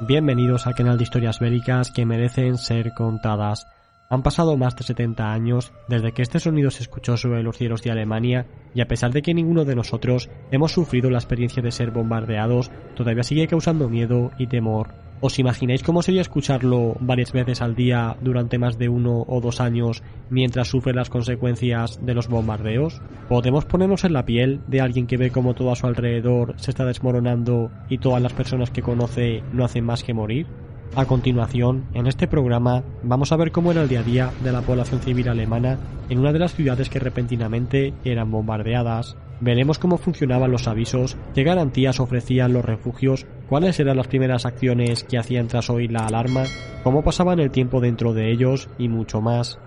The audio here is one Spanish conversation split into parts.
Bienvenidos al canal de historias bélicas que merecen ser contadas. Han pasado más de 70 años desde que este sonido se escuchó sobre los cielos de Alemania y a pesar de que ninguno de nosotros hemos sufrido la experiencia de ser bombardeados, todavía sigue causando miedo y temor. ¿Os imagináis cómo sería escucharlo varias veces al día durante más de uno o dos años mientras sufre las consecuencias de los bombardeos? ¿Podemos ponernos en la piel de alguien que ve cómo todo a su alrededor se está desmoronando y todas las personas que conoce no hacen más que morir? A continuación, en este programa, vamos a ver cómo era el día a día de la población civil alemana en una de las ciudades que repentinamente eran bombardeadas. Veremos cómo funcionaban los avisos, qué garantías ofrecían los refugios, cuáles eran las primeras acciones que hacían tras oír la alarma, cómo pasaban el tiempo dentro de ellos y mucho más.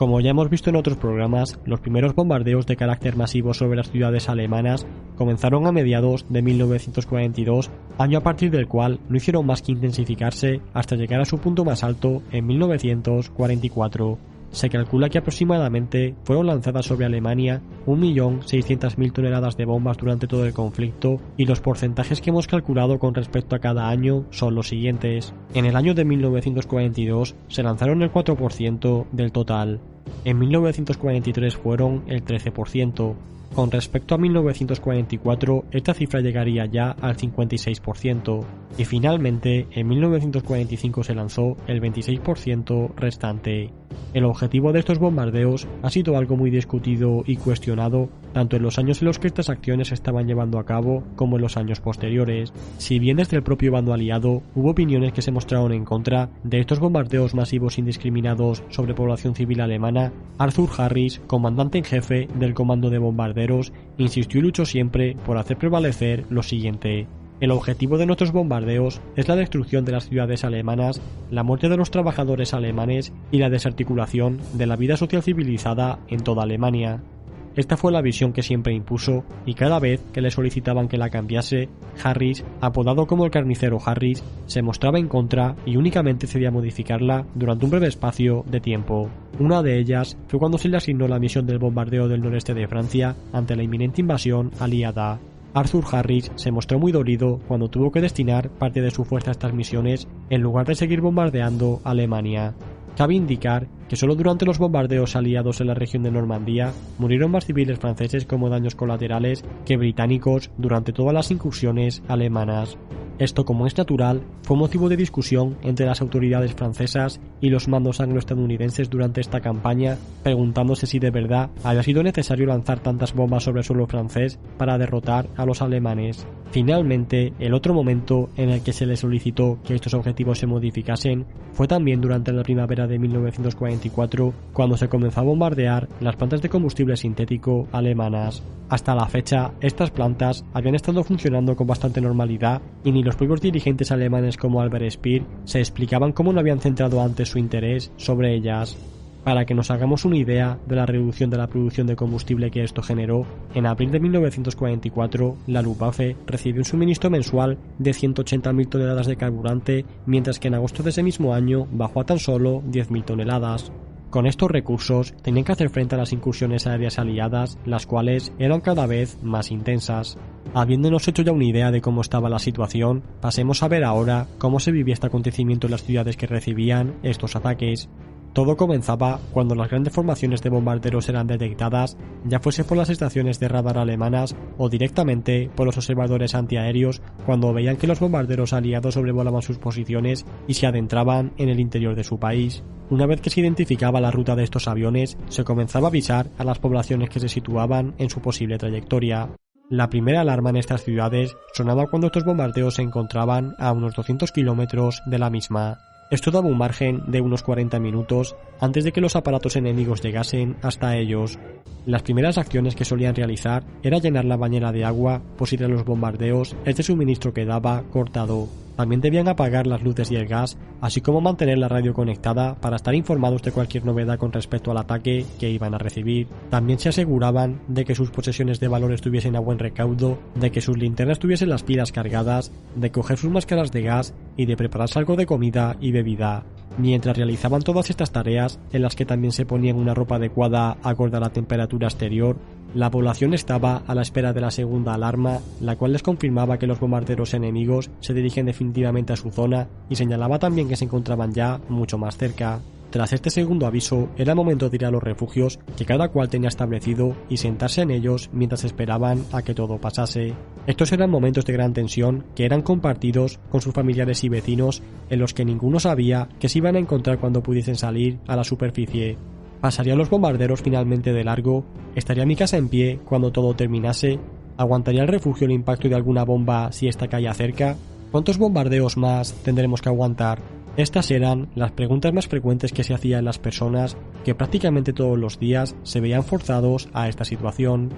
Como ya hemos visto en otros programas, los primeros bombardeos de carácter masivo sobre las ciudades alemanas comenzaron a mediados de 1942, año a partir del cual no hicieron más que intensificarse hasta llegar a su punto más alto en 1944. Se calcula que aproximadamente fueron lanzadas sobre Alemania 1.600.000 toneladas de bombas durante todo el conflicto y los porcentajes que hemos calculado con respecto a cada año son los siguientes. En el año de 1942 se lanzaron el 4% del total. En 1943 fueron el 13%, con respecto a 1944, esta cifra llegaría ya al 56%, y finalmente en 1945 se lanzó el 26% restante. El objetivo de estos bombardeos ha sido algo muy discutido y cuestionado tanto en los años en los que estas acciones se estaban llevando a cabo como en los años posteriores. Si bien desde el propio bando aliado hubo opiniones que se mostraron en contra de estos bombardeos masivos indiscriminados sobre población civil alemana, Arthur Harris, comandante en jefe del comando de bombarderos, insistió y luchó siempre por hacer prevalecer lo siguiente. El objetivo de nuestros bombardeos es la destrucción de las ciudades alemanas, la muerte de los trabajadores alemanes y la desarticulación de la vida social civilizada en toda Alemania. Esta fue la visión que siempre impuso y cada vez que le solicitaban que la cambiase, Harris, apodado como el carnicero Harris, se mostraba en contra y únicamente cedía a modificarla durante un breve espacio de tiempo. Una de ellas fue cuando se le asignó la misión del bombardeo del noreste de Francia ante la inminente invasión aliada. Arthur Harris se mostró muy dolido cuando tuvo que destinar parte de su fuerza a estas misiones en lugar de seguir bombardeando Alemania. Cabe indicar que solo durante los bombardeos aliados en la región de Normandía murieron más civiles franceses como daños colaterales que británicos durante todas las incursiones alemanas. Esto, como es natural, fue motivo de discusión entre las autoridades francesas y los mandos anglo-estadounidenses durante esta campaña, preguntándose si de verdad había sido necesario lanzar tantas bombas sobre el suelo francés para derrotar a los alemanes. Finalmente, el otro momento en el que se le solicitó que estos objetivos se modificasen fue también durante la primavera de 1944, cuando se comenzó a bombardear las plantas de combustible sintético alemanas. Hasta la fecha, estas plantas habían estado funcionando con bastante normalidad y ni los propios dirigentes alemanes como Albert Speer se explicaban cómo no habían centrado antes su interés sobre ellas. Para que nos hagamos una idea de la reducción de la producción de combustible que esto generó, en abril de 1944 la Luftwaffe recibió un suministro mensual de 180.000 toneladas de carburante, mientras que en agosto de ese mismo año bajó a tan solo 10.000 toneladas. Con estos recursos tenían que hacer frente a las incursiones aéreas aliadas, las cuales eran cada vez más intensas. Habiéndonos hecho ya una idea de cómo estaba la situación, pasemos a ver ahora cómo se vivía este acontecimiento en las ciudades que recibían estos ataques. Todo comenzaba cuando las grandes formaciones de bombarderos eran detectadas, ya fuese por las estaciones de radar alemanas o directamente por los observadores antiaéreos cuando veían que los bombarderos aliados sobrevolaban sus posiciones y se adentraban en el interior de su país. Una vez que se identificaba la ruta de estos aviones, se comenzaba a avisar a las poblaciones que se situaban en su posible trayectoria. La primera alarma en estas ciudades sonaba cuando estos bombardeos se encontraban a unos 200 kilómetros de la misma. Esto daba un margen de unos 40 minutos antes de que los aparatos enemigos llegasen hasta ellos. Las primeras acciones que solían realizar era llenar la bañera de agua por si los bombardeos este suministro quedaba cortado. También debían apagar las luces y el gas, así como mantener la radio conectada para estar informados de cualquier novedad con respecto al ataque que iban a recibir. También se aseguraban de que sus posesiones de valor estuviesen a buen recaudo, de que sus linternas tuviesen las pilas cargadas, de coger sus máscaras de gas y de prepararse algo de comida y bebida. Mientras realizaban todas estas tareas, en las que también se ponían una ropa adecuada acorde a la temperatura exterior, La población estaba a la espera de la segunda alarma, la cual les confirmaba que los bombarderos enemigos se dirigen definitivamente a su zona y señalaba también que se encontraban ya mucho más cerca. Tras este segundo aviso, era momento de ir a los refugios que cada cual tenía establecido y sentarse en ellos mientras esperaban a que todo pasase. Estos eran momentos de gran tensión que eran compartidos con sus familiares y vecinos en los que ninguno sabía que se iban a encontrar cuando pudiesen salir a la superficie. ¿Pasarían los bombarderos finalmente de largo? ¿Estaría mi casa en pie cuando todo terminase? ¿Aguantaría el refugio el impacto de alguna bomba si esta caía cerca? ¿Cuántos bombardeos más tendremos que aguantar? Estas eran las preguntas más frecuentes que se hacían las personas que prácticamente todos los días se veían forzados a esta situación.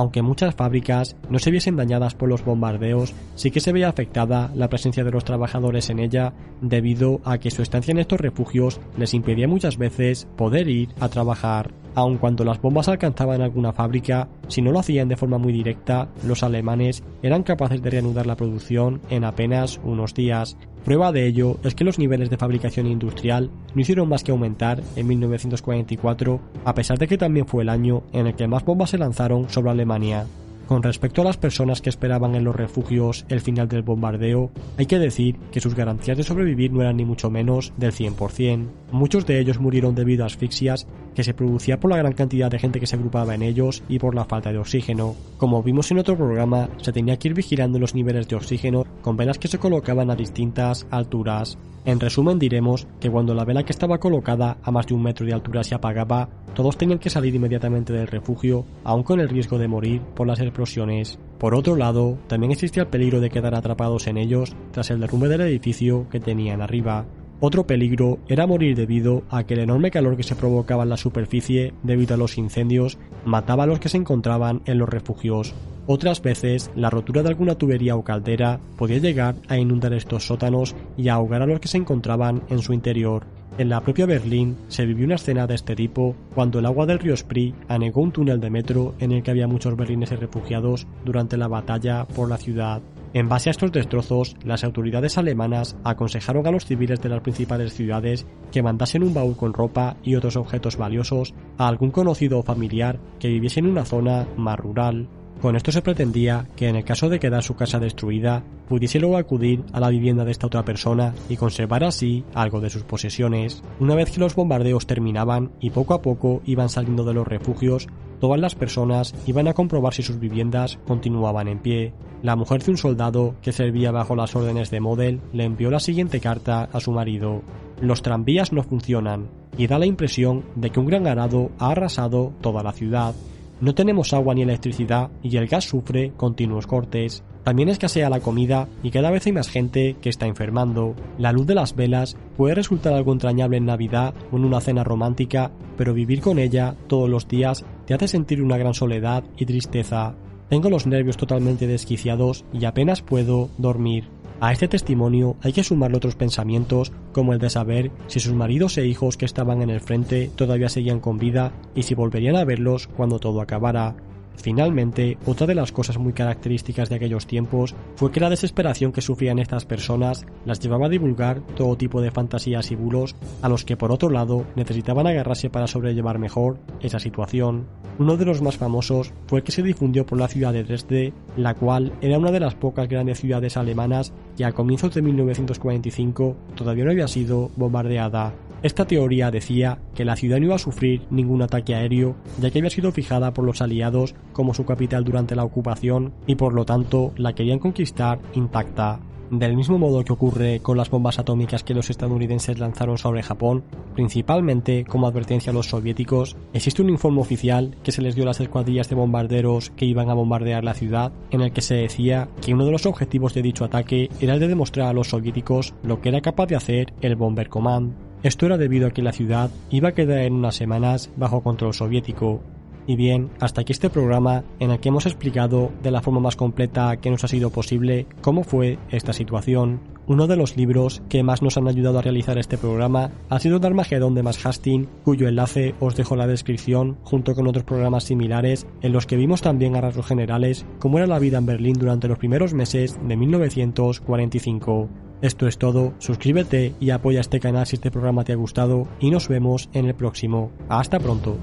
Aunque muchas fábricas no se viesen dañadas por los bombardeos, sí que se veía afectada la presencia de los trabajadores en ella debido a que su estancia en estos refugios les impedía muchas veces poder ir a trabajar. Aun cuando las bombas alcanzaban alguna fábrica, si no lo hacían de forma muy directa, los alemanes eran capaces de reanudar la producción en apenas unos días. Prueba de ello es que los niveles de fabricación industrial no hicieron más que aumentar en 1944, a pesar de que también fue el año en el que más bombas se lanzaron sobre Alemania. Con respecto a las personas que esperaban en los refugios el final del bombardeo, hay que decir que sus garantías de sobrevivir no eran ni mucho menos del 100%. Muchos de ellos murieron debido a asfixias que se producía por la gran cantidad de gente que se agrupaba en ellos y por la falta de oxígeno. Como vimos en otro programa, se tenía que ir vigilando los niveles de oxígeno con velas que se colocaban a distintas alturas. En resumen diremos que cuando la vela que estaba colocada a más de un metro de altura se apagaba, todos tenían que salir inmediatamente del refugio, aun con el riesgo de morir por las explosiones. Por otro lado, también existía el peligro de quedar atrapados en ellos tras el derrumbe del edificio que tenían arriba. Otro peligro era morir debido a que el enorme calor que se provocaba en la superficie debido a los incendios mataba a los que se encontraban en los refugios. Otras veces, la rotura de alguna tubería o caldera podía llegar a inundar estos sótanos y ahogar a los que se encontraban en su interior. En la propia Berlín se vivió una escena de este tipo cuando el agua del río Spree anegó un túnel de metro en el que había muchos berlineses refugiados durante la batalla por la ciudad. En base a estos destrozos, las autoridades alemanas aconsejaron a los civiles de las principales ciudades que mandasen un baúl con ropa y otros objetos valiosos a algún conocido o familiar que viviese en una zona más rural. Con esto se pretendía que en el caso de quedar su casa destruida, pudiese luego acudir a la vivienda de esta otra persona y conservar así algo de sus posesiones. Una vez que los bombardeos terminaban y poco a poco iban saliendo de los refugios, todas las personas iban a comprobar si sus viviendas continuaban en pie. La mujer de un soldado que servía bajo las órdenes de Model le envió la siguiente carta a su marido. Los tranvías no funcionan y da la impresión de que un gran arado ha arrasado toda la ciudad. No tenemos agua ni electricidad y el gas sufre continuos cortes. También escasea la comida y cada vez hay más gente que está enfermando. La luz de las velas puede resultar algo entrañable en Navidad o en una cena romántica, pero vivir con ella todos los días te hace sentir una gran soledad y tristeza. Tengo los nervios totalmente desquiciados y apenas puedo dormir. A este testimonio hay que sumarle otros pensamientos como el de saber si sus maridos e hijos que estaban en el frente todavía seguían con vida y si volverían a verlos cuando todo acabara. Finalmente, otra de las cosas muy características de aquellos tiempos fue que la desesperación que sufrían estas personas las llevaba a divulgar todo tipo de fantasías y bulos a los que por otro lado necesitaban agarrarse para sobrellevar mejor esa situación. Uno de los más famosos fue el que se difundió por la ciudad de Dresde, la cual era una de las pocas grandes ciudades alemanas que a comienzos de 1945 todavía no había sido bombardeada. Esta teoría decía que la ciudad no iba a sufrir ningún ataque aéreo, ya que había sido fijada por los aliados como su capital durante la ocupación y por lo tanto la querían conquistar intacta. Del mismo modo que ocurre con las bombas atómicas que los estadounidenses lanzaron sobre Japón, principalmente como advertencia a los soviéticos, existe un informe oficial que se les dio a las escuadrillas de bombarderos que iban a bombardear la ciudad, en el que se decía que uno de los objetivos de dicho ataque era el de demostrar a los soviéticos lo que era capaz de hacer el Bomber Command. Esto era debido a que la ciudad iba a quedar en unas semanas bajo control soviético, y bien, hasta aquí este programa en el que hemos explicado de la forma más completa que nos ha sido posible cómo fue esta situación. Uno de los libros que más nos han ayudado a realizar este programa ha sido Darmagedón de Max Hastings, cuyo enlace os dejo en la descripción, junto con otros programas similares en los que vimos también a rasgos generales cómo era la vida en Berlín durante los primeros meses de 1945. Esto es todo, suscríbete y apoya este canal si este programa te ha gustado y nos vemos en el próximo. Hasta pronto.